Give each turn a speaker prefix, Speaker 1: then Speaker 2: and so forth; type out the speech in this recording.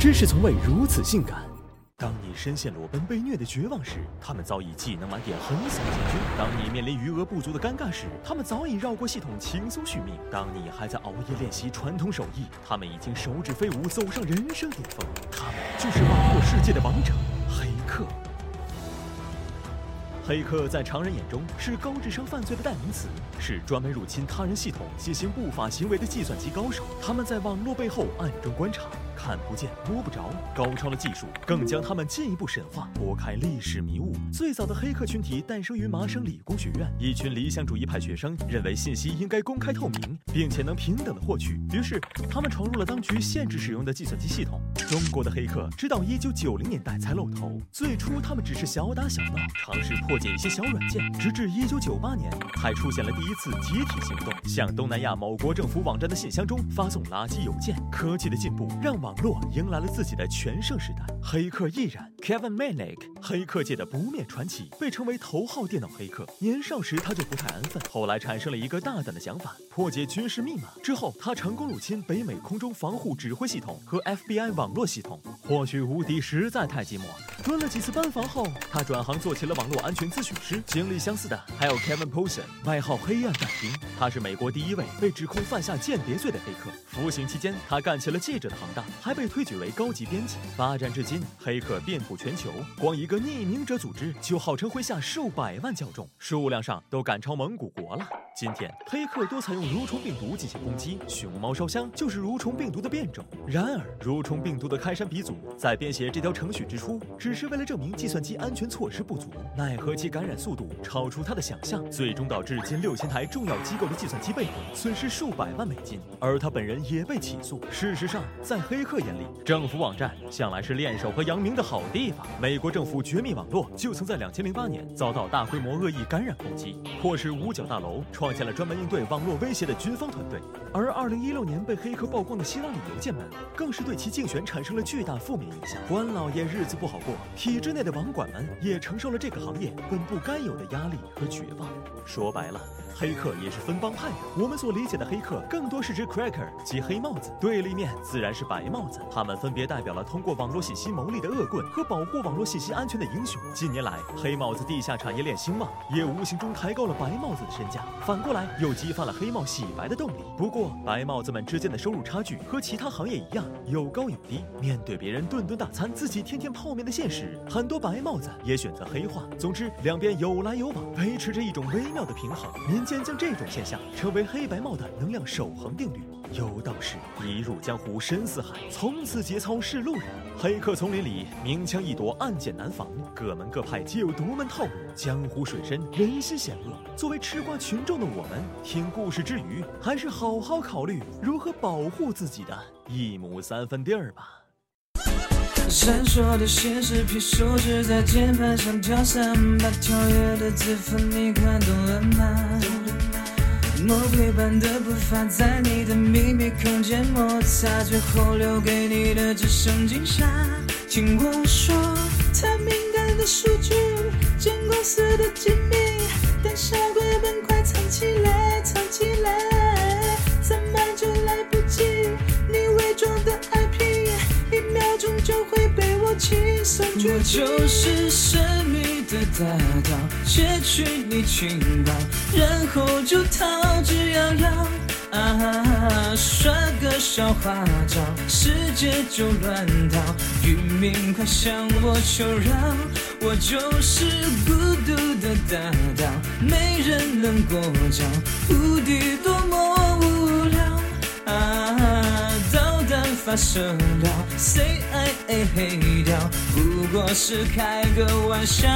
Speaker 1: 知识从未如此性感。当你深陷裸奔被虐的绝望时，他们早已技能满点横扫千军；当你面临余额不足的尴尬时，他们早已绕过系统轻松续命；当你还在熬夜练习传统手艺，他们已经手指飞舞走上人生顶峰。他们就是网络世界的王者——黑客。黑客在常人眼中是高智商犯罪的代名词，是专门入侵他人系统进行不法行为的计算机高手。他们在网络背后暗中观察。看不见摸不着，高超的技术更将他们进一步神化，拨开历史迷雾。最早的黑客群体诞生于麻省理工学院，一群理想主义派学生认为信息应该公开透明，并且能平等的获取，于是他们闯入了当局限制使用的计算机系统。中国的黑客直到一九九零年代才露头，最初他们只是小打小闹，尝试破解一些小软件，直至一九九八年才出现了第一次集体行动，向东南亚某国政府网站的信箱中发送垃圾邮件。科技的进步让网。洛迎来了自己的全盛时代，黑客亦然。Kevin Manick，黑客界的不灭传奇，被称为头号电脑黑客。年少时他就不太安分，后来产生了一个大胆的想法：破解军事密码。之后他成功入侵北美空中防护指挥系统和 FBI 网络系统。或许无敌实在太寂寞，蹲了几次班房后，他转行做起了网络安全咨询师。经历相似的还有 Kevin Poulsen，外号黑暗战兵，他是美国第一位被指控犯下间谍罪的黑客。服刑期间，他干起了记者的行当。还被推举为高级编辑。发展至今，黑客遍布全球，光一个匿名者组织就号称麾下数百万教众，数量上都赶超蒙古国了。今天，黑客多采用蠕虫病毒进行攻击，熊猫烧香就是蠕虫病毒的变种。然而，蠕虫病毒的开山鼻祖在编写这条程序之初，只是为了证明计算机安全措施不足，奈何其感染速度超出他的想象，最终导致近六千台重要机构的计算机被毁，损失数百万美金。而他本人也被起诉。事实上，在黑客眼里，政府网站向来是练手和扬名的好地方。美国政府绝密网络就曾在两千零八年遭到大规模恶意感染攻击，迫使五角大楼创创建了专门应对网络威胁的军方团队。而二零一六年被黑客曝光的希拉里邮件门，更是对其竞选产生了巨大负面影响。官老爷日子不好过，体制内的网管们也承受了这个行业本不该有的压力和绝望。说白了。黑客也是分帮派的。我们所理解的黑客，更多是指 cracker 及黑帽子，对立面自然是白帽子。他们分别代表了通过网络信息牟利的恶棍和保护网络信息安全的英雄。近年来，黑帽子地下产业链兴旺，也无形中抬高了白帽子的身价，反反过来又激发了黑帽洗白的动力。不过，白帽子们之间的收入差距和其他行业一样，有高有低。面对别人顿顿大餐，自己天天泡面的现实，很多白帽子也选择黑化。总之，两边有来有往，维持着一种微妙的平衡。民间将这种现象称为“黑白帽”的能量守恒定律。有道是：一入江湖深似海，从此节操是路人。黑客丛林里，明枪易躲，暗箭难防，各门各派皆有独门套路。江湖水深，人心险恶。作为吃瓜群众的我们，听故事之余，还是好好考虑如何保护自己的一亩三分地儿吧。闪烁的显示屏，手指在键盘上跳三把，跳跃的字符你看懂了吗？魔鬼般的步伐在你的秘密空间摩擦，最后留给你的只剩惊吓。听我说，太敏感的数据，监公司的机密，我就是神秘的大盗，窃取你情报，然后就逃之夭夭。啊，耍个小花招，世界就乱套，渔民快向我求饶。我就是孤独的大盗，没人能过招，无敌多么无聊。啊，导弹发射了，谁爱黑掉？不过是开个玩笑。